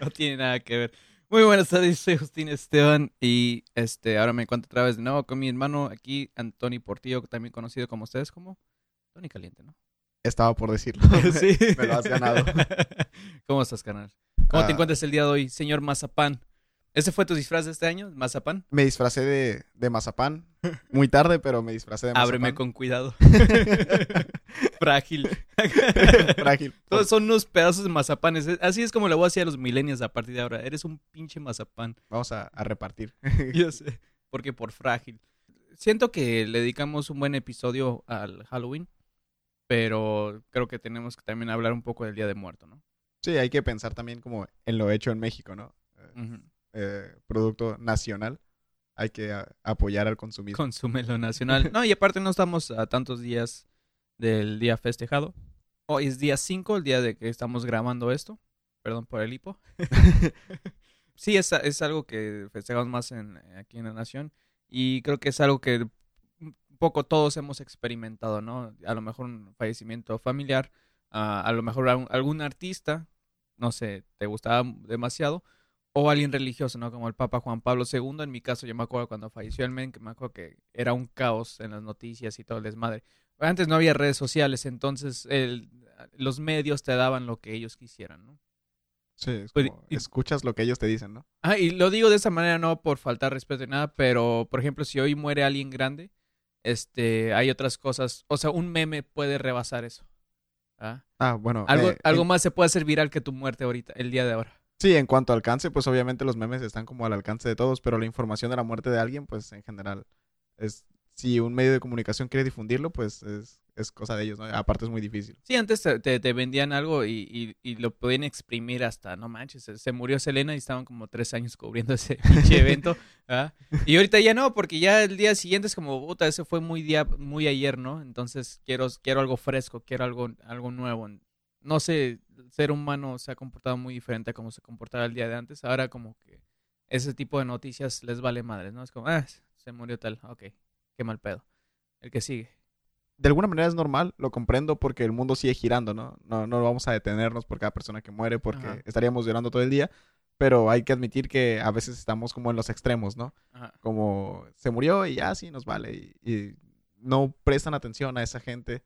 no tiene nada que ver. Muy buenas tardes, soy Justín Esteban y este ahora me encuentro otra vez de nuevo con mi hermano aquí, Antoni Portillo, también conocido como ustedes como Tony Caliente, ¿no? Estaba por decirlo. sí. Me lo has ganado. ¿Cómo estás, canal? ¿Cómo te Ah. encuentras el día de hoy, señor Mazapán? ¿Ese fue tu disfraz de este año, Mazapán? Me disfracé de, de mazapán. Muy tarde, pero me disfracé de mazapán. Ábreme con cuidado. Frágil. Frágil. Todos son unos pedazos de mazapanes. Así es como le voy a decir a los millennials a partir de ahora. Eres un pinche mazapán. Vamos a, a repartir. Yo sé. Porque por frágil. Siento que le dedicamos un buen episodio al Halloween. Pero creo que tenemos que también hablar un poco del Día de Muerto, ¿no? Sí, hay que pensar también como en lo hecho en México, ¿no? Ujú. Eh, producto nacional. Hay que a- apoyar al consumismo. Consume lo nacional. No, y aparte no estamos a tantos días del día festejado. Hoy es día 5, el día de que estamos grabando esto. Perdón por el hipo. sí, es, es algo que festejamos más en, aquí en la nación. Y creo que es algo que un poco todos hemos experimentado, ¿no? A lo mejor un fallecimiento familiar, ah, a lo mejor algún, algún artista, no sé, te gustaba demasiado, o alguien religioso, ¿no? Como el Papa Juan Pablo II. En mi caso, yo me acuerdo cuando falleció el men, que me acuerdo que era un caos en las noticias y todo el desmadre. Antes no había redes sociales, entonces el- los medios te daban lo que ellos quisieran, ¿no? Sí, es Pues, como, y- escuchas lo que ellos te dicen, ¿no? Ah, y lo digo de esa manera no por faltar respeto ni nada, pero por ejemplo, si hoy muere alguien grande, este, hay otras cosas, o sea, un meme puede rebasar eso. ¿ah? Ah, bueno. Algo, eh, algo más se puede hacer viral que tu muerte ahorita, el día de ahora. Sí, en cuanto a alcance, pues obviamente los memes están como al alcance de todos, pero la información de la muerte de alguien, pues en general, es si un medio de comunicación quiere difundirlo, pues es, es cosa de ellos, ¿no? Aparte es muy difícil. Sí, antes te, te- vendían algo y, y- y lo podían exprimir hasta, no manches, se, se murió Selena y estaban como tres años cubriendo ese pinche evento. ¿ah? Y ahorita ya no, porque ya el día siguiente es como, puta, ese fue muy día, muy ayer, ¿no? Entonces quiero, quiero algo fresco, quiero algo, algo nuevo. No sé, el ser humano se ha comportado muy diferente a como se comportaba el día de antes. Ahora como que ese tipo de noticias les vale madres, ¿no? Es como, ah, se murió tal, ok, qué mal pedo. El que sigue. De alguna manera es normal, lo comprendo porque el mundo sigue girando, ¿no? No, no vamos a detenernos por cada persona que muere porque Ajá. estaríamos llorando todo el día, pero hay que admitir que a veces estamos como en los extremos, ¿no? Ajá. Como se murió y ya sí nos vale y, y no prestan atención a esa gente,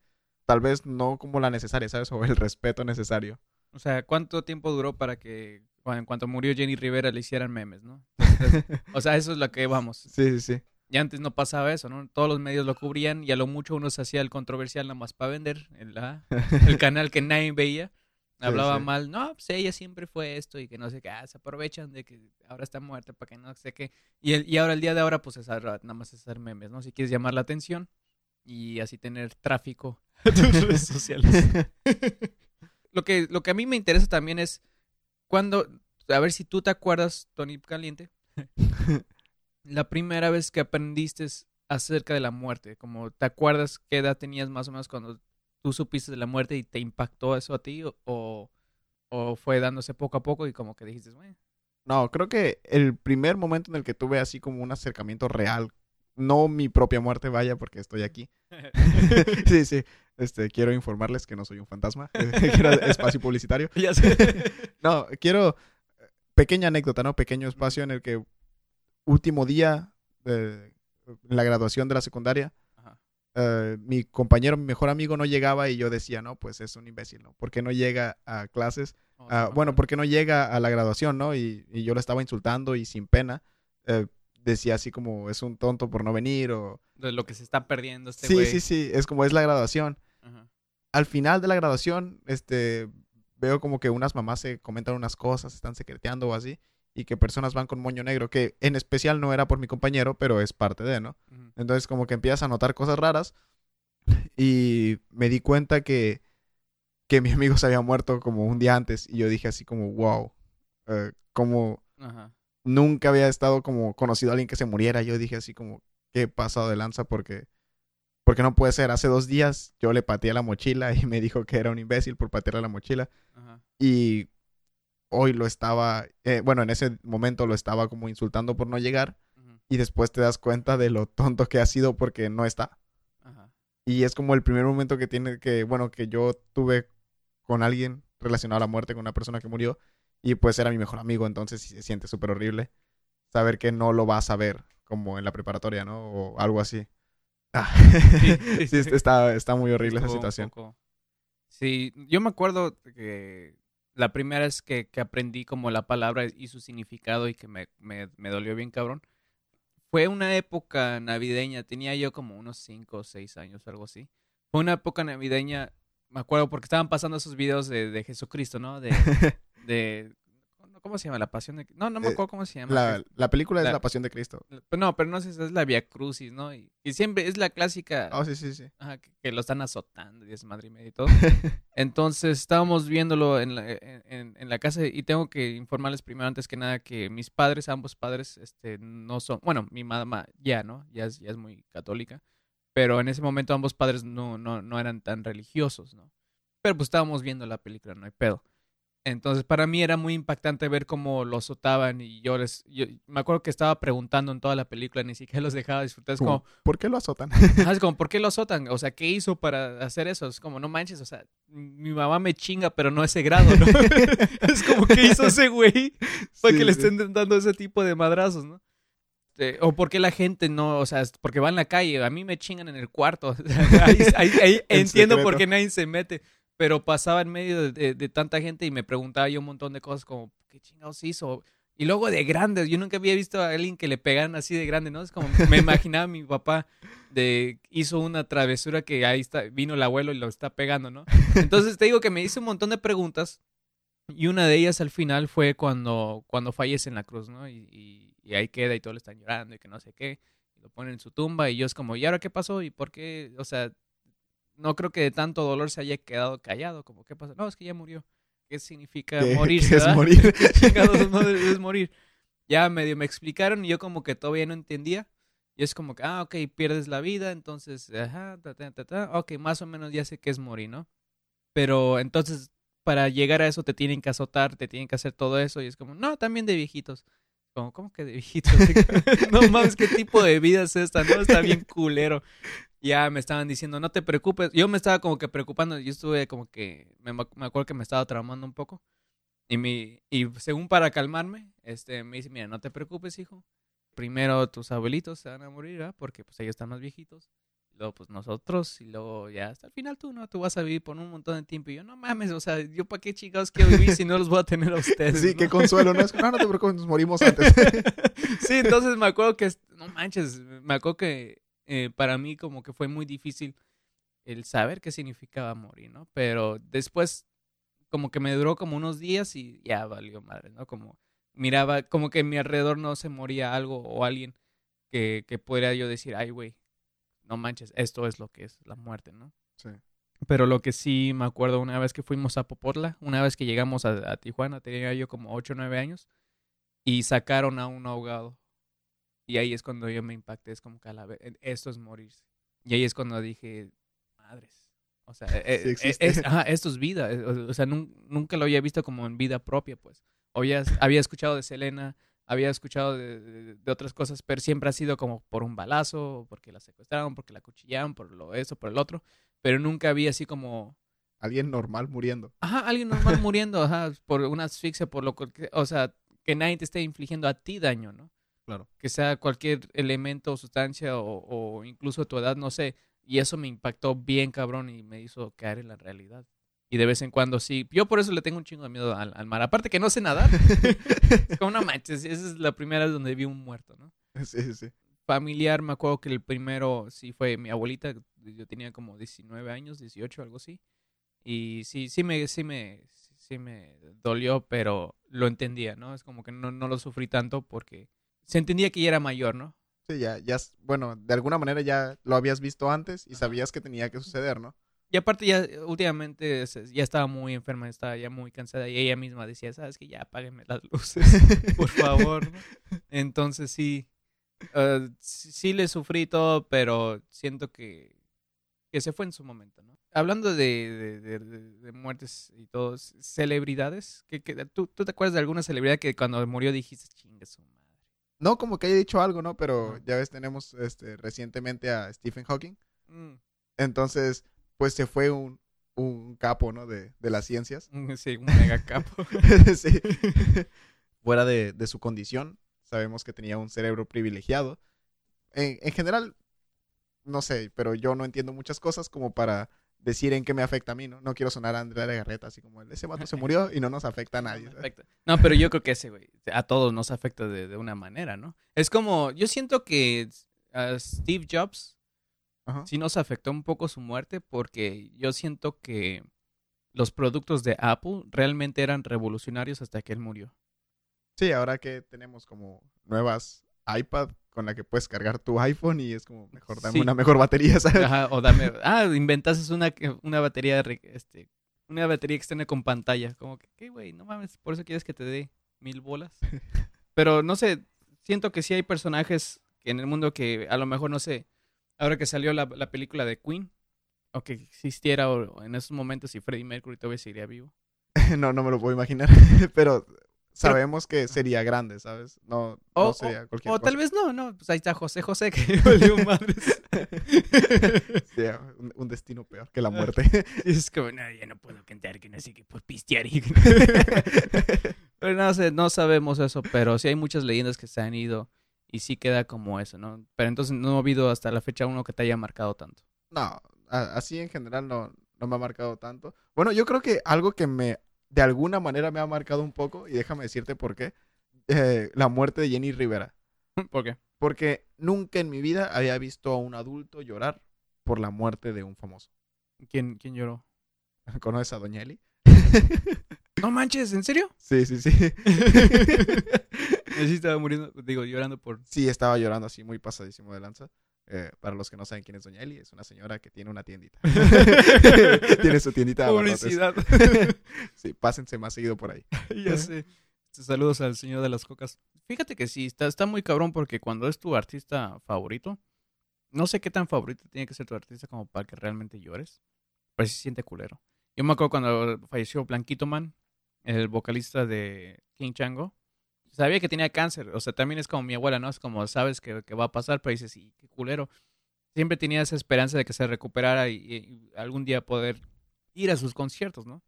tal vez no como la necesaria, ¿sabes? O el respeto necesario. O sea, ¿cuánto tiempo duró para que en cuanto murió Jenny Rivera le hicieran memes, no? Entonces, o sea, eso es lo que vamos. Sí, sí, sí. Y antes no pasaba eso, ¿no? Todos los medios lo cubrían y a lo mucho uno se hacía el controversial nada más para vender el, ah, el canal que nadie veía. Hablaba sí. mal, no, pues ella siempre fue esto y que no sé qué, ah, se aprovechan de que ahora está muerta para que no sé qué. Y, el, y ahora el día de ahora, pues es nada más es hacer memes, ¿no? Si quieres llamar la atención y así tener tráfico a tus redes sociales. lo que, lo que a mí me interesa también es cuando, a ver si tú te acuerdas, Tony Caliente, la primera vez que aprendiste acerca de la muerte, como te acuerdas qué edad tenías más o menos cuando tú supiste de la muerte y te impactó eso a ti o, o, o fue dándose poco a poco y como que dijiste, bueno, No, creo que el primer momento en el que tuve así como un acercamiento real, no mi propia muerte, vaya, porque estoy aquí. sí, sí. Este, quiero informarles que no soy un fantasma. quiero espacio publicitario. ya sé. No, quiero pequeña anécdota, ¿no? Pequeño espacio en el que último día de la graduación de la secundaria, Ajá. eh, mi compañero, mi mejor amigo no llegaba y yo decía, no, pues es un imbécil, ¿no? ¿Por qué no llega a clases? O Ah, bueno, ¿por qué no llega a la graduación, no? Y, y yo lo estaba insultando y sin pena eh, decía así como es un tonto por no venir o... de lo que se está perdiendo este sí, güey. sí, sí, es como es la graduación. Ajá. Al final de la graduación, este, veo como que unas mamás se comentan unas cosas, están secreteando o así, y que personas van con moño negro, que en especial no era por mi compañero, pero es parte de, ¿no? Ujú. Entonces como que empiezas a notar cosas raras y me di cuenta que, que mi amigo se había muerto como un día antes y yo dije así como, wow, eh, como Ajá. Nunca había estado como conocido a alguien que se muriera. Yo dije así como, qué pasado de lanza porque, porque no puede ser. Hace dos días yo le pateé la mochila y me dijo que era un imbécil por patearle la mochila Ajá. y hoy lo estaba, eh, bueno, en ese momento lo estaba como insultando por no llegar y después te das cuenta de lo tonto que ha sido porque no está. Ajá. Y es como el primer momento que tiene que, bueno, que yo tuve con alguien relacionado a la muerte, con una persona que murió, y pues era mi mejor amigo, entonces se siente súper horrible saber que no lo vas a ver, como en la preparatoria, ¿no? O algo así. Ah, Sí, sí, está, está muy horrible esa Estuvo situación. Sí, yo me acuerdo que la primera vez que, que aprendí como la palabra y su significado y que me, me, me dolió bien cabrón, fue una época navideña, tenía yo como unos 5 o 6 años, algo así. Fue una época navideña, me acuerdo porque estaban pasando esos videos de, de Jesucristo, ¿no? De, de, ¿cómo se llama? La pasión de... No, no me Eh, acuerdo cómo se llama. La, la película es La- La Pasión de Cristo. No, pero no sé, es la Via Crucis, ¿no? Y, y siempre es la clásica... Oh, sí, sí, sí. Ajá, que, que lo están azotando y es madre y media y todo. Entonces estábamos viéndolo en la, en, en- en la casa y tengo que informarles primero antes que nada que mis padres, ambos padres, este, no son, bueno, mi mamá ya, ¿no? Ya es, ya es muy católica, pero en ese momento ambos padres no, no, no eran tan religiosos, ¿no? Pero pues estábamos viendo la película, no hay pedo. Entonces para mí era muy impactante ver cómo lo azotaban y yo les, yo me acuerdo que estaba preguntando en toda la película, ni siquiera los dejaba disfrutar, es como, ¿Por qué lo azotan? Es como, ¿por qué lo azotan? O sea, ¿qué hizo para hacer eso? Es como, no manches, o sea, mi mamá me chinga, pero no a ese grado, ¿no? es como, ¿qué hizo ese güey para Sí, que le estén dando ese tipo de madrazos, ¿no? Eh, o por qué la gente no, o sea, porque va en la calle, a mí me chingan en el cuarto. Ahí, ahí- ahí entiendo por qué nadie se mete, pero pasaba en medio de, de- tanta gente y me preguntaba yo un montón de cosas como, ¿qué chingados hizo? Y luego de grandes, yo nunca había visto a alguien que le pegaran así de grande, ¿no? Es como, me imaginaba mi papá de hizo una travesura que ahí está, vino el abuelo y lo está pegando, ¿no? Entonces te digo que me hice un montón de preguntas y una de ellas al final fue cuando, cuando fallece en la cruz, ¿no? Y, y- y ahí queda y todos le están llorando y que no sé qué. Y lo ponen en su tumba y yo es como, ¿y ahora qué pasó? ¿Y por qué? O sea, no creo que de tanto dolor se haya quedado callado. Como, ¿qué pasó? No, es que ya murió. ¿Qué significa ¿Qué- morirse? qué es morir? ¿Qué chingados no es morir? Ya medio me explicaron y yo como que todavía no entendía. Y es como que, ah, ok, pierdes la vida, entonces, ajá, ta, ta, ta, ta. Ok, más o menos ya sé qué es morir, ¿no? Pero entonces, para llegar a eso te tienen que azotar, te tienen que hacer todo eso. Y es como, no, también de viejitos. Como, ¿cómo que de viejitos? no mames, ¿qué tipo de vida es esta? No, está bien culero. Ya me estaban diciendo, no te preocupes. Yo me estaba como que preocupando. Yo estuve como que, me, me acuerdo que me estaba traumando un poco. Y, mi, y según para calmarme, este, me dice, mira, no te preocupes, hijo. Primero tus abuelitos se van a morir, ¿ah? Porque pues ellos están más viejitos. Luego pues nosotros y luego ya hasta el final tú, ¿no? Tú vas a vivir por un montón de tiempo. Y yo, no mames, o sea, ¿yo para qué chingados quiero vivir si no los voy a tener a ustedes? Sí, ¿no? qué consuelo, ¿no? Es que, no, no te preocupes, nos morimos antes. sí, entonces me acuerdo que, no manches, me acuerdo que eh, para mí como que fue muy difícil el saber qué significaba morir, ¿no? Pero después como que me duró como unos días y ya valió madre, ¿no? Como miraba, como que en mi alrededor no se moría algo o alguien que, que pudiera yo decir, ay, güey, no manches, esto es lo que es la muerte, ¿no? Sí. Pero lo que sí me acuerdo una vez que fuimos a Popotla, una vez que llegamos a, a Tijuana, tenía yo como 8 o 9 años, y sacaron a un ahogado. Y ahí es cuando yo me impacté, es como que a la vez, esto es morirse. Y ahí es cuando dije, madres. O sea, eh, Sí eh, existe. es- ajá, esto es vida. eh, O, sea, nun- nunca lo había visto como en vida propia, pues. Había, había escuchado de Selena, había escuchado de, de- de otras cosas, pero siempre ha sido como por un balazo, porque la secuestraron, porque la cuchillaron, por lo eso, por el otro. Pero nunca había así como Alguien normal muriendo. Ajá, alguien normal muriendo, ajá, por una asfixia, por lo que, o sea, que nadie te esté infligiendo a ti daño, ¿no? Claro. Que sea cualquier elemento o sustancia o, o incluso tu edad, no sé. Y eso me impactó bien cabrón y me hizo caer en la realidad. Y de vez en cuando sí. Yo por eso le tengo un chingo de miedo al, al mar. Aparte que no sé nadar. es como, no manches, esa es la primera donde vi un muerto, ¿no? Sí, sí, sí. familiar, me acuerdo que el primero sí fue mi abuelita, yo tenía como 19 años, 18, algo así. Y sí, sí me, sí me, sí me dolió, pero lo entendía, ¿no? Es como que no, no lo sufrí tanto porque se entendía que ya era mayor, ¿no? Sí, ya, ya, bueno, de alguna manera ya lo habías visto antes y Ajá. sabías que tenía que suceder, ¿no? Y aparte ya últimamente se- ya estaba muy enferma, estaba ya muy cansada y ella misma decía, sabes que ya apáguenme las luces, por favor. ¿no? Entonces sí, eh, sí, sí le sufrí todo, pero siento que, que se fue en su momento, ¿no? Hablando de, de, de- de- de muertes y todo, celebridades, que, que, ¿tú, ¿tú te acuerdas de alguna celebridad que cuando murió dijiste, chingue su madre? No como que haya dicho algo, ¿no? Pero ya ves, tenemos este, recientemente a Stephen Hawking. Mm, Entonces, pues se fue un, un capo, ¿no? De, de las ciencias. Sí, un mega capo. sí. Fuera de, de su condición, sabemos que tenía un cerebro privilegiado. En, en general, no sé, pero yo no entiendo muchas cosas como para decir en qué me afecta a mí, ¿no? No quiero sonar a Andrea Garreta así como, ese vato se murió y no nos afecta a nadie. No, pero yo creo que ese, güey, a todos nos afecta de, de una manera, ¿no? Es como, yo siento que a Steve Jobs Ajá. sí nos afectó un poco su muerte porque yo siento que los productos de Apple realmente eran revolucionarios hasta que él murió. Sí, ahora que tenemos como nuevas iPad con la que puedes cargar tu iPhone y es como mejor dame Sí. una mejor batería, ¿sabes? Ajá, o dame, ah, inventaste una, una batería, este, una batería externa con pantalla. Como que, ¿qué, güey? No mames, por eso quieres que te dé mil bolas. Pero no sé, siento que sí hay personajes en el mundo que a lo mejor, no sé, ahora que salió la, la película de Queen, o que existiera o en esos momentos si Freddie Mercury todavía seguiría vivo. no, no me lo puedo imaginar, pero sabemos que sería grande, ¿sabes? No, O, no sería cualquier o cosa. tal vez no, no, pues ahí está José José que valió madres. Sí, un, un destino peor que la muerte. Y es como, no, ya no puedo cantar, que no sé qué, por pistear. y- pero no sé, no sabemos eso, pero sí hay muchas leyendas que se han ido y sí queda como eso, ¿no? Pero entonces no ha habido hasta la fecha uno que te haya marcado tanto. No, así en general no, no me ha marcado tanto. Bueno, yo creo que algo que me, de alguna manera me ha marcado un poco, y déjame decirte por qué, eh, la muerte de Jenny Rivera. ¿Por qué? Porque nunca en mi vida había visto a un adulto llorar por la muerte de un famoso. ¿Quién, quién lloró? ¿Conoces a Doña Eli? No manches, ¿en serio? Sí, sí, sí. Sí estaba muriendo, digo, llorando por... Sí, estaba llorando así muy pasadísimo de lanza. Eh, para los que no saben quién es Doña Eli, es una señora que tiene una tiendita. tiene su tiendita. Publicidad. Sí, pásense más seguido por ahí. ya sé. Saludos al señor de las cocas. Fíjate que sí, está, está muy cabrón porque cuando es tu artista favorito, no sé qué tan favorito tiene que ser tu artista como para que realmente llores, pero sí se siente culero. Yo me acuerdo cuando falleció Blanquito Man, el vocalista de King Chango, sabía que tenía cáncer, o sea, también es como mi abuela, ¿no? Es como sabes que, que va a pasar, pero dices, sí, qué culero. Siempre tenía esa esperanza de que se recuperara y, y algún día poder ir a sus conciertos, ¿no?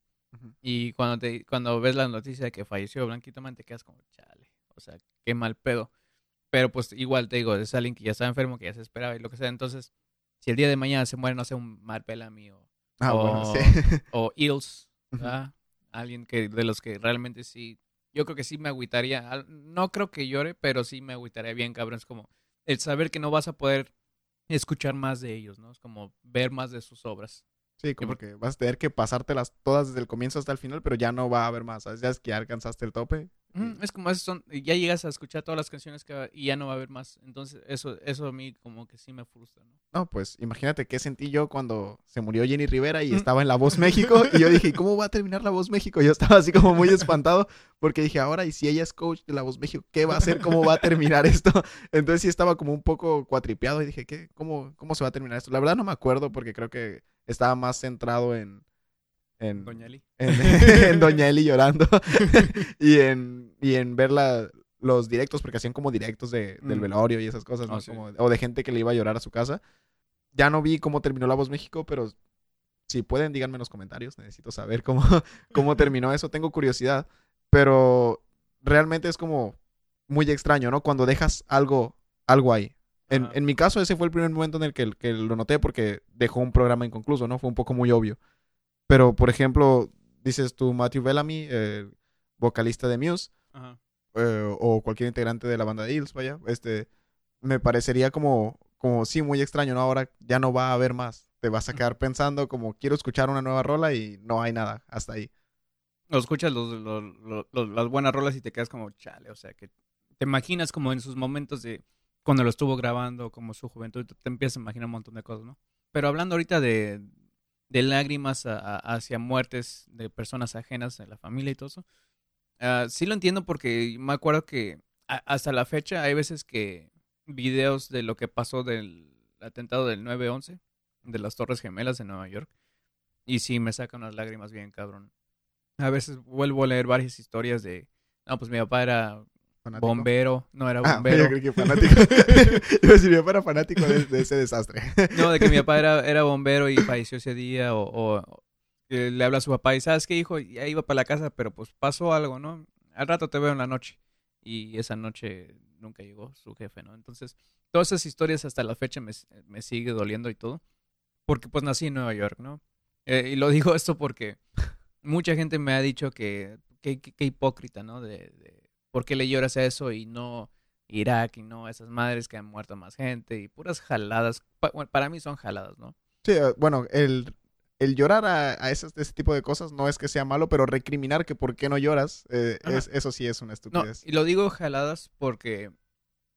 Y cuando te cuando ves la noticia de que falleció Blanquito Man, te quedas como, chale, o sea, qué mal pedo. Pero pues igual te digo, es alguien que ya está enfermo, que ya se esperaba y lo que sea. Entonces, si el día de mañana se muere, no sé, un Mark Bellamy o, Ah, bueno, Oh. sí. o Eels. ¿verdad? alguien que de los que realmente sí, yo creo que sí me agüitaría. No creo que llore, pero sí me agüitaría bien, cabrón. Es como el saber que no vas a poder escuchar más de ellos, ¿no? Es como ver más de sus obras. Sí, como que vas a tener que pasártelas todas desde el comienzo hasta el final, pero ya no va a haber más, ¿sabes? Ya es que ya alcanzaste el tope. Mm, Es como son, ya llegas a escuchar todas las canciones que y ya no va a haber más. Entonces, eso, eso a mí como que sí me frustra, ¿no? No, pues imagínate qué sentí yo cuando se murió Jenny Rivera y estaba en La Voz México y yo dije, ¿cómo va a terminar La Voz México? Yo estaba así como muy espantado porque dije, ahora, y si ella es coach de La Voz México, ¿qué va a hacer? ¿Cómo va a terminar esto? Entonces sí estaba como un poco cuatripeado y dije, ¿qué? ¿Cómo, cómo se va a terminar esto? La verdad no me acuerdo porque creo que estaba más centrado en... en Doña Lee. en, en Doña Eli llorando y en, y en ver la- los directos, porque hacían como directos de, del Mm. velorio y esas cosas, ¿no? Oh, sí. Como- o de gente que le iba a llorar a su casa. Ya no vi cómo terminó La Voz México, pero si pueden, díganme en los comentarios. Necesito saber cómo, cómo terminó eso. Tengo curiosidad, pero realmente es como muy extraño, ¿no? Cuando dejas algo, algo ahí. En, en mi caso, ese fue el primer momento en el que, que lo noté porque dejó un programa inconcluso, ¿no? Fue un poco muy obvio. Pero, por ejemplo, dices tú, Matthew Bellamy, eh, vocalista de Muse, Ajá. eh, o cualquier integrante de la banda de Eels, vaya, este, me parecería como, como sí, muy extraño, ¿no? Ahora ya no va a haber más. Te vas a quedar pensando como, quiero escuchar una nueva rola y no hay nada, hasta ahí. O escuchas los, los- los- las buenas rolas y te quedas como chale, o sea, que te imaginas como en sus momentos de cuando lo estuvo grabando, como su juventud, te empiezas a imaginar un montón de cosas, ¿no? Pero hablando ahorita de, de lágrimas a- hacia muertes de personas ajenas de la familia y todo eso, ah, sí lo entiendo porque me acuerdo que a- hasta la fecha hay veces que videos de lo que pasó del atentado del 9-11, de las Torres Gemelas de Nueva York, y sí me sacan unas lágrimas bien cabrón. A veces vuelvo a leer varias historias de, no, pues mi papá era Fanático. bombero, no era Ah, bombero. yo creí que fanático. Iba a decir, mi papá era fanático de, de ese desastre. No, de que mi papá era, era bombero y falleció ese día, o, o que le habla a su papá y sabes qué hijo, ya iba para la casa, pero pues pasó algo, ¿no? Al rato te veo en la noche. Y esa noche nunca llegó su jefe, ¿no? Entonces, todas esas historias hasta la fecha me, me sigue doliendo y todo. Porque pues nací en Nueva York, ¿no? Eh, y lo digo esto porque mucha gente me ha dicho que qué hipócrita, ¿no? De, de, por qué le lloras a eso y no Irak y no esas madres que han muerto más gente y puras jaladas. bueno, para mí son jaladas, ¿no? Sí, eh, bueno, el, el llorar a, a ese, ese, tipo de cosas no es que sea malo, pero recriminar que por qué no lloras, eh, es, eso sí es una estupidez. No, y lo digo jaladas porque,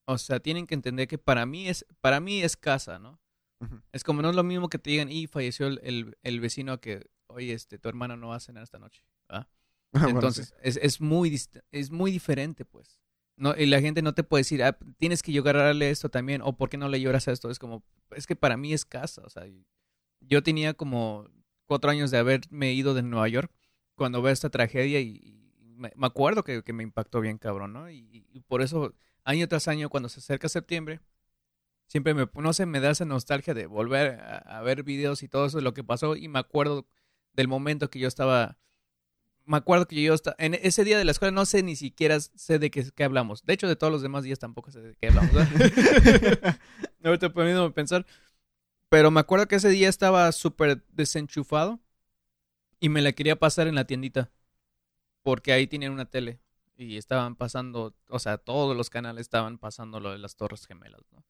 o sea, tienen que entender que para mí es, para mí es casa, ¿no? Es como no es lo mismo que te digan, y falleció el, el, vecino que, oye, este, tu hermano no va a cenar esta noche, Entonces, es, es, muy, es muy diferente, pues. No, y la gente no te puede decir, ah, tienes que llorarle esto también, o por qué no le lloras a esto. Es como, es que para mí es casa, o sea, yo tenía como cuatro años de haberme ido de Nueva York cuando veo esta tragedia y, me, acuerdo que, me impactó bien cabrón, ¿no? Y, por eso, año tras año, cuando se acerca septiembre, siempre me, no sé, me da esa nostalgia de volver a, ver videos y todo eso de lo que pasó y me acuerdo del momento que yo estaba, me acuerdo que yo en ese día de la escuela no sé ni siquiera sé de qué, qué hablamos. De hecho, de todos los demás días tampoco sé de qué hablamos. Ahorita poniéndome pensar. Pero me acuerdo que ese día estaba súper desenchufado y me la quería pasar en la tiendita. Porque ahí tenían una tele y estaban pasando, o sea, todos los canales estaban pasando lo de las Torres Gemelas, ¿no?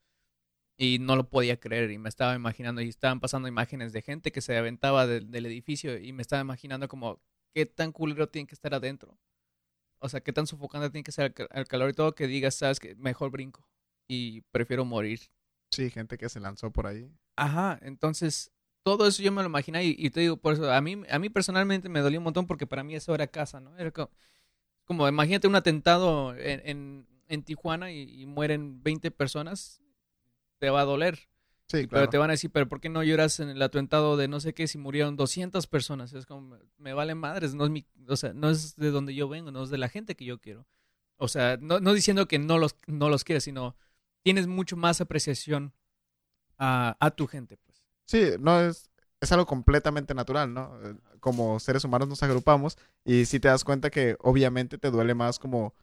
Y no lo podía creer y me estaba imaginando y estaban pasando imágenes de gente que se aventaba del edificio y me estaba imaginando como qué tan culero tiene que estar adentro. O sea, qué tan sofocante tiene que ser el, calor y todo que digas, sabes que mejor brinco y prefiero morir. Sí, gente que se lanzó por ahí. Ajá, entonces todo eso yo me lo imaginé y, te digo, por eso a mí, a mí personalmente me dolió un montón porque para mí eso era casa, ¿no? Era como, imagínate un atentado en, en, Tijuana y, mueren 20 personas, te va a doler. Sí, claro. Pero te van a decir, pero ¿por qué no lloras en el atentado de no sé qué si murieron 200 personas? Es como, me vale madres, no es mi, o sea, no es de donde yo vengo, no es de la gente que yo quiero. O sea, no, no diciendo que no los, no los quieres, sino tienes mucho más apreciación a, tu gente, pues. Sí, no es, es algo completamente natural, ¿no? Eh, como seres humanos nos agrupamos y si te das cuenta que obviamente te duele más como,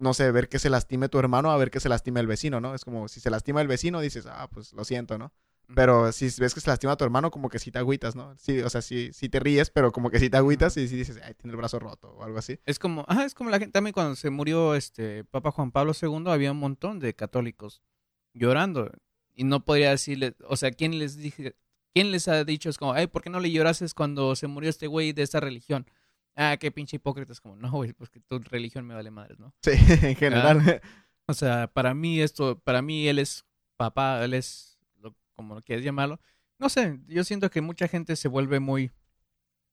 no sé, ver que se lastime tu hermano a ver que se lastime el vecino, ¿no? Es como si se lastima el vecino dices, ah, pues lo siento, ¿no? Pero si ves que se lastima a tu hermano, como que sí te agüitas, ¿no? Sí, o sea, sí, sí te ríes, pero como que sí te agüitas y sí dices, ay, tiene el brazo roto o algo así. Es como, ah, es como la gente, también cuando se murió este Papa Juan Pablo II, había un montón de católicos llorando y no podría decirle, o sea, ¿quién les dije, quién les ha dicho es como, ay, ¿por qué no le llorases cuando se murió este güey de esta religión? Ah, qué pinche hipócrita, es como, no, güey, pues que tu religión me vale madres, ¿no? Sí, en general. o sea, para mí esto, para mí él es papá, él es, como quieres llamarlo. No sé, yo siento que mucha gente se vuelve muy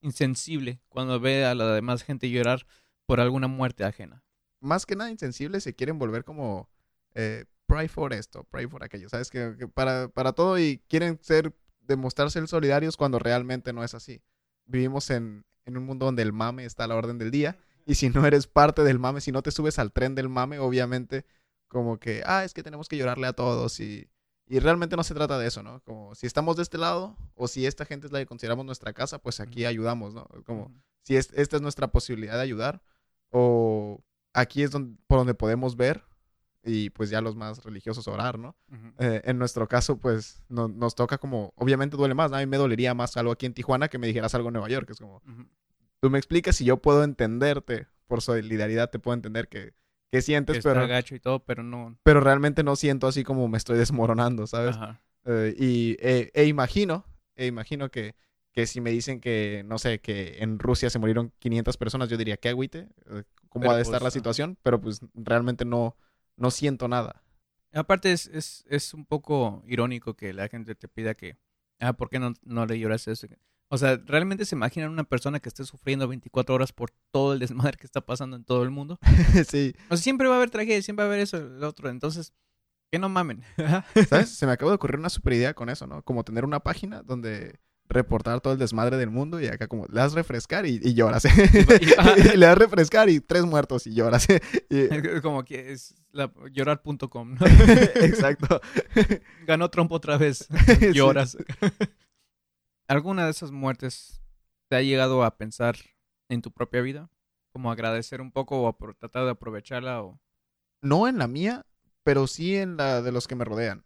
insensible cuando ve a la demás gente llorar por alguna muerte ajena. Más que nada insensible, se quieren volver como eh, pray for esto, pray for aquello, ¿sabes? Que, para, para todo y quieren ser, demostrarse solidarios cuando realmente no es así. Vivimos en, en un mundo donde el mame está a la orden del día y si no eres parte del mame, si no te subes al tren del mame, obviamente como que, ah, es que tenemos que llorarle a todos y, y realmente no se trata de eso, ¿no? Como si estamos de este lado o si esta gente es la que consideramos nuestra casa, pues aquí ayudamos, ¿no? Como si esta es nuestra posibilidad de ayudar o aquí es donde, por donde podemos ver y pues ya los más religiosos orar, ¿no? Eh, en nuestro caso, pues nos toca como, obviamente duele más, a mí me dolería más algo aquí en Tijuana que me dijeras algo en Nueva York, es como, tú me explicas si yo puedo entenderte, por solidaridad te puedo entender que, que sientes, pero... gacho y todo, pero no... Pero realmente no siento así como me estoy desmoronando, ¿sabes? Eh, y e, e, imagino, e imagino que, que si me dicen que, no sé, que en Rusia se murieron 500 personas, yo diría, ¿qué agüite? Eh, ¿Cómo ha de estar la situación? Pero pues realmente no no siento nada. Aparte es, es, es, un poco irónico que la gente te pida que, ah, ¿por qué no, no le lloras eso? O sea, ¿realmente se imaginan una persona que esté sufriendo 24 horas por todo el desmadre que está pasando en todo el mundo? sí. O sea, siempre va a haber tragedia, siempre va a haber eso, el otro. Entonces, que no mamen. ¿Sabes? Se me acaba de ocurrir una super idea con eso, ¿no? Como tener una página donde reportar todo el desmadre del mundo y acá como le das refrescar y, lloras. le das refrescar y tres muertos y lloras. como que es llorar.com. Exacto. Ganó Trump otra vez. Lloras. ¿Alguna de esas muertes ¿Te ha llegado a pensar en tu propia vida? Como agradecer un poco o tratar de aprovecharla o... No en la mía, pero sí en la de los que me rodean.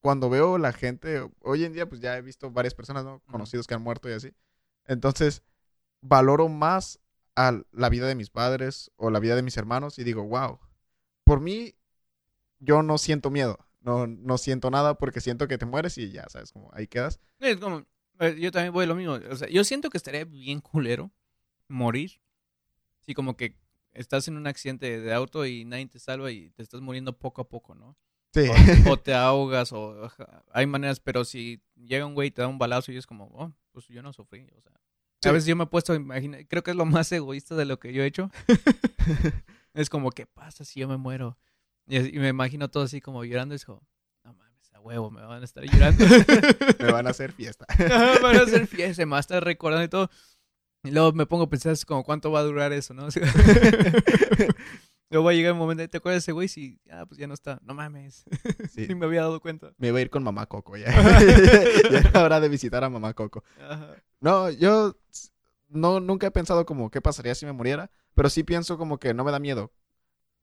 Cuando veo la gente, hoy en día pues ya he visto varias personas, ¿no? Conocidos que han muerto y así. Entonces, valoro más a la vida de mis padres o la vida de mis hermanos y digo, wow, por mí yo no siento miedo, no, no siento nada porque siento que te mueres y ya, ¿sabes? Como ahí quedas. Es como, eh, yo también voy lo mismo. O sea, yo siento que estaría bien culero morir. Sí, como que estás en un accidente de auto y nadie te salva y te estás muriendo poco a poco, ¿no? Sí. O, o te ahogas o hay maneras, pero si llega un güey y te da un balazo y es como, oh, pues yo no sufrí, o sea. Sí. A veces yo me he puesto a imaginar, creo que es lo más egoísta de lo que yo he hecho. es como, ¿qué pasa si yo me muero? Y, me imagino todo así como llorando y es como, no mames, a huevo, me van a estar llorando. me van a hacer fiesta. Ajá, Van a hacer fiesta, se me va a estar recordando y todo. Y luego me pongo a pensar es como cuánto va a durar eso, ¿no? Luego va a llegar un momento, ¿te acuerdas de ese güey? Si, ah, pues ya no está. No mames. Sí. Ni me había dado cuenta. Me iba a ir con mamá Coco ya. ya era hora de visitar a mamá Coco. Ajá. No, yo no, nunca he pensado como qué pasaría si me muriera, pero sí pienso como que no me da miedo.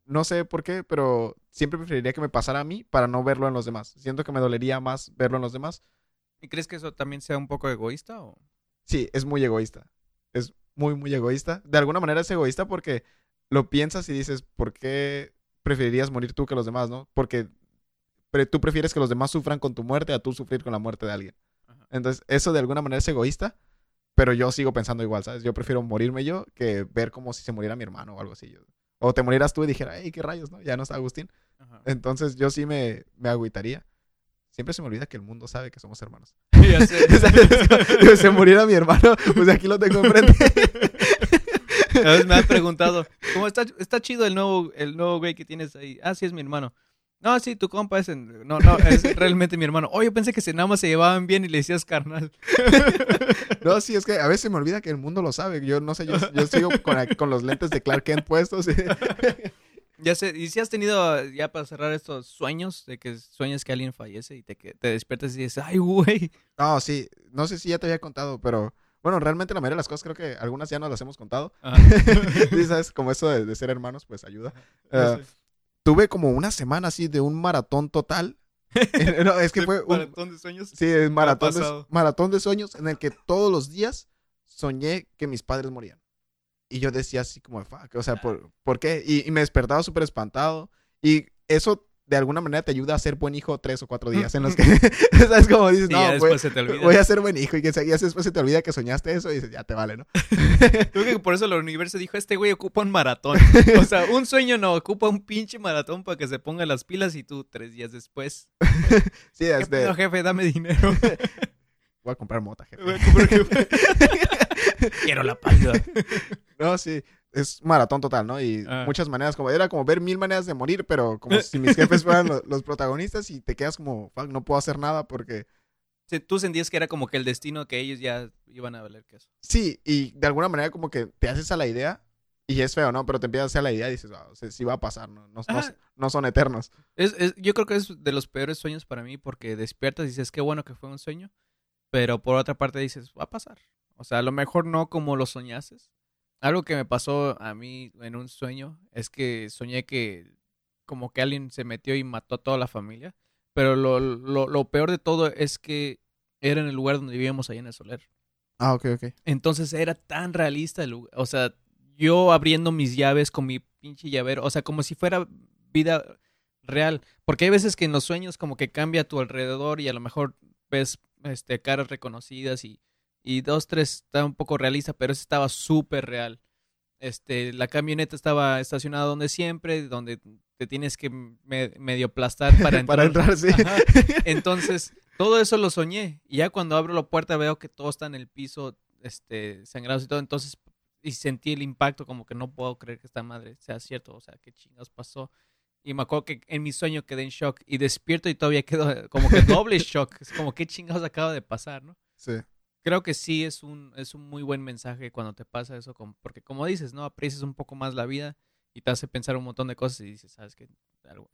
No sé por qué, pero siempre preferiría que me pasara a mí para no verlo en los demás. Siento que me dolería más verlo en los demás. ¿Y crees que eso también sea un poco egoísta? O? Sí, es muy egoísta. Es muy, muy egoísta. De alguna manera es egoísta porque lo piensas y dices, ¿por qué preferirías morir tú que los demás, no? Porque pre- tú prefieres que los demás sufran con tu muerte a tú sufrir con la muerte de alguien. Ajá. Entonces, eso de alguna manera es egoísta, pero yo sigo pensando igual, ¿sabes? Yo prefiero morirme yo que ver como si se muriera mi hermano o algo así. Yo- O te murieras tú y dijera, hey, qué rayos, ¿no? Ya no está Agustín. Ajá. Entonces, yo sí me, me agüitaría. Siempre se me olvida que el mundo sabe que somos hermanos. Ya sé. Si se muriera mi hermano, pues aquí lo tengo enfrente. A veces me han preguntado, ¿cómo está, está chido el nuevo, el nuevo güey que tienes ahí? Ah, sí, es mi hermano. No, sí, tu compa es... en- No, no, es realmente mi hermano. Oh, yo pensé que se, nada más se llevaban bien y le decías carnal. No, sí, es que a veces me olvida que el mundo lo sabe. Yo no sé, yo, yo sigo con, con los lentes de Clark Kent puestos. Ya sé, y si has tenido, ya para cerrar estos sueños, de que sueñas que alguien fallece y te, que- te despiertas y dices, ay, güey. No, sí, no sé si ya te había contado, pero bueno, realmente la mayoría de las cosas creo que algunas ya nos las hemos contado. Sí, ¿sabes? Como eso de, de ser hermanos, pues ayuda. Sé. tuve como una semana así de un maratón total. Eh, no, es que fue un maratón de sueños. sí, es maratón, de, maratón de sueños en el que todos los días soñé que mis padres morían. Y yo decía así como, fuck, o sea, ¿por, ¿por qué? Y, y me despertaba súper espantado. Y eso de alguna manera te ayuda a ser buen hijo tres o cuatro días en los que, ¿sabes? Como dices, no, ya voy, después se te olvida. voy a ser buen hijo. Y que se- y después se te olvida que soñaste eso y dices, ya te vale, ¿no? Creo que por eso el universo dijo, este güey ocupa un maratón. O sea, un sueño no, ocupa un pinche maratón para que se ponga las pilas y tú tres días después. Sí, ¿Qué este, pedo, jefe? Dame dinero. voy a comprar mota, jefe. Voy a comprar jefe. Quiero la pálida. No, sí, es maratón total, ¿no? Y Ah. muchas maneras, como era como ver mil maneras de morir, pero como si mis jefes fueran lo- los, protagonistas y te quedas como, fuck, no puedo hacer nada porque Sí, Tú sentías que era como que el destino que ellos ya iban a valer queso. sí, y de alguna manera como que te haces a la idea y es feo, ¿no? Pero te empiezas a hacer la idea y dices, wow, sí, sí va a pasar, ¿no? No, no- Ajá. no son eternos. Es, es- yo creo que es de los peores sueños para mí porque despiertas y dices, qué bueno que fue un sueño, pero por otra parte dices, va a pasar. O sea, a lo mejor no como lo soñaste. Algo que me pasó a mí en un sueño es que soñé que como que alguien se metió y mató a toda la familia, pero lo, lo, lo peor de todo es que era en el lugar donde vivíamos ahí en el Soler. Ah, ok, ok. Entonces era tan realista el lugar. O sea, yo abriendo mis llaves con mi pinche llavero. O sea, como si fuera vida real. Porque hay veces que en los sueños como que cambia a tu alrededor y a lo mejor ves este, caras reconocidas y, y dos, tres está un poco realista, pero ese estaba súper real. Este, la camioneta estaba estacionada donde siempre, donde te tienes que me- medio aplastar para entrar. Para entrar, sí. Ajá. Entonces, todo eso lo soñé. Y ya cuando abro la puerta veo que todo está en el piso, este, sangrados y todo. Entonces, y sentí el impacto como que no puedo creer que esta madre sea cierto. O sea, qué chingados pasó. Y me acuerdo que en mi sueño quedé en shock. Y despierto y todavía quedo como que doble shock. Es como, qué chingados acaba de pasar, ¿no? Sí. Creo que sí es un, es un muy buen mensaje cuando te pasa eso. como- porque como dices, ¿no? Aprecias un poco más la vida y te hace pensar un montón de cosas y dices, ¿sabes qué?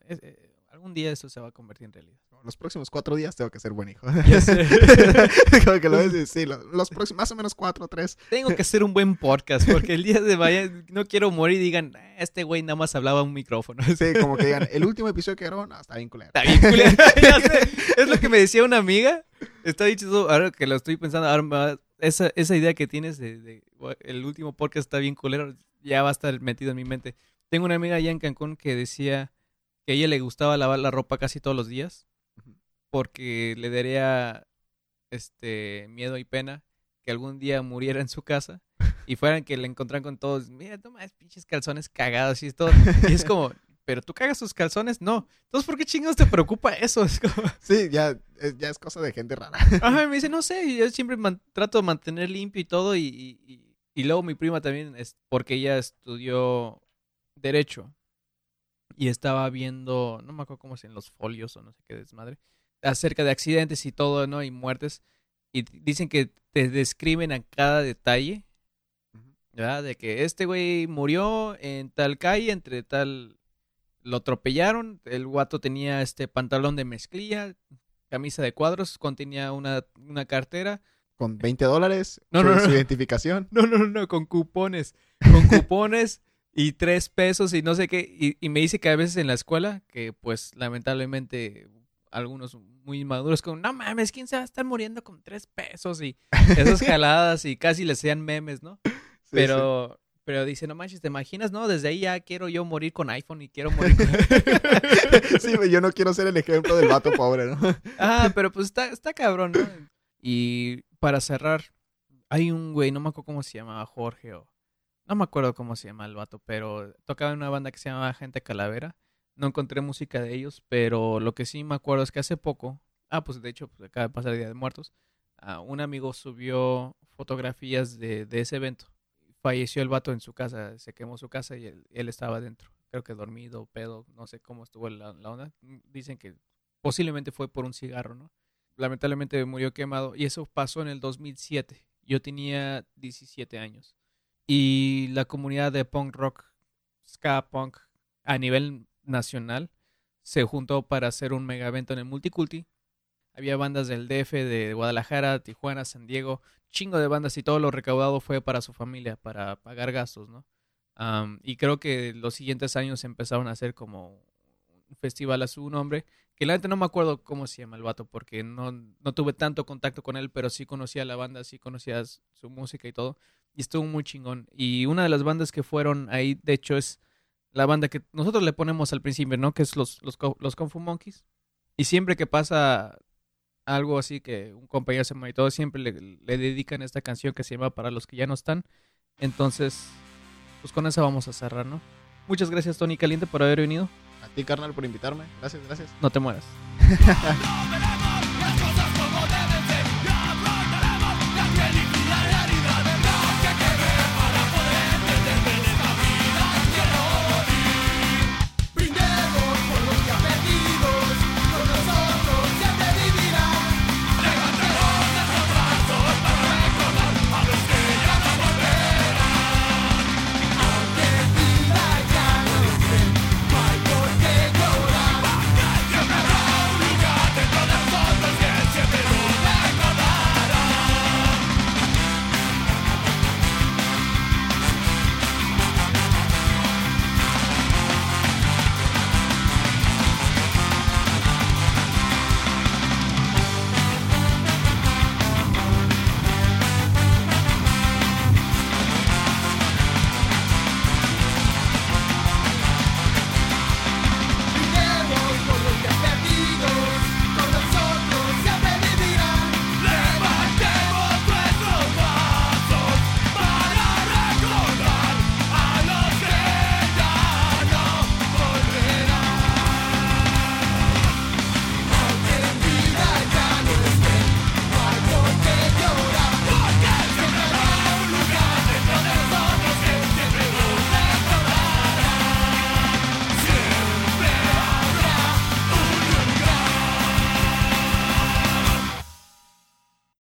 Es- eh, algún día eso se va a convertir en realidad. Los próximos cuatro días tengo que ser buen hijo. Como que lo ves sí, los, los próximos, más o menos cuatro o tres. Tengo que hacer un buen podcast porque el día de vaya no quiero morir y digan, "Ah, este güey nada más hablaba un micrófono. Sí, como que digan, el último episodio que grabó, no, está bien culero. Está bien culero. Es lo que me decía una amiga. Está chistoso. Ahora que lo estoy pensando, ahora me va- esa, esa idea que tienes de, de, "Gua- el último podcast está bien culero, ya va a estar metido en mi mente. Tengo una amiga allá en Cancún que decía que a ella le gustaba lavar la ropa casi todos los días porque le daría este miedo y pena que algún día muriera en su casa y fueran que le encontraran con todos, mira, toma pinches calzones cagados y todo. Y es como, pero tú cagas tus calzones, no. Entonces, ¿por qué chingados te preocupa eso? Es como, Sí, ya, es- ya es cosa de gente rara. Ajá, me dice, no sé, yo siempre man- trato de mantener limpio y todo. Y, y, y- y luego mi prima también, es porque ella estudió Derecho. Y estaba viendo, no me acuerdo cómo es en los folios o no sé qué desmadre, acerca de accidentes y todo, ¿no? Y muertes. Y dicen que te describen a cada detalle, ¿verdad? De que este güey murió en tal calle, entre tal... Lo atropellaron, el guato tenía este pantalón de mezclilla, camisa de cuadros, contenía una, una cartera. Con 20 dólares, No, no, no. su identificación. No, no, no, no, con cupones. Con cupones y tres pesos y no sé qué. Y, y me dice que a veces en la escuela, que pues lamentablemente algunos muy inmaduros, como, no mames, ¿quién se va a estar muriendo con tres pesos? Y esas jaladas y casi le sean memes, ¿no? Sí, pero, pero dice, no manches, ¿te imaginas? No, desde ahí ya quiero yo morir con iPhone y quiero morir con... Sí, yo no quiero ser el ejemplo del vato pobre, ¿no? Ah, pero pues está, está cabrón, ¿no? Y para cerrar, hay un güey, no me acuerdo cómo se llamaba, Jorge o... No me acuerdo cómo se llama el vato, pero tocaba en una banda que se llamaba Gente Calavera. No encontré música de ellos, pero lo que sí me acuerdo es que hace poco, ah, pues de hecho, pues acaba de pasar el Día de Muertos, ah, un amigo subió fotografías de, de ese evento. Falleció el vato en su casa, se quemó su casa y él, estaba dentro. Creo que dormido, pedo, no sé cómo estuvo la, la onda. Dicen que posiblemente fue por un cigarro, ¿no? Lamentablemente murió quemado y eso pasó en el 2007. Yo tenía 17 años. Y la comunidad de punk rock, ska punk a nivel nacional se juntó para hacer un mega evento en el Multiculti. Había bandas del DF, de Guadalajara, Tijuana, San Diego, chingo de bandas y todo lo recaudado fue para su familia, para pagar gastos, ¿no? Am, y creo que los siguientes años empezaron a hacer como un festival a su nombre, que la gente no me acuerdo cómo se llama el vato, porque no, no tuve tanto contacto con él, pero sí conocía la banda, sí conocía su música y todo, y estuvo muy chingón. Y una de las bandas que fueron ahí, de hecho, es la banda que nosotros le ponemos al principio, ¿no? Que es los, los, los Kung Fu Monkeys. Y siempre que pasa algo así que un compañero se muere y todo, siempre le, le dedican esta canción que se llama Para los que ya no están. Entonces, pues con esa vamos a cerrar, ¿no? Muchas gracias, Tony Caliente, por haber venido. A ti, carnal, por invitarme. Gracias, gracias. No te mueras.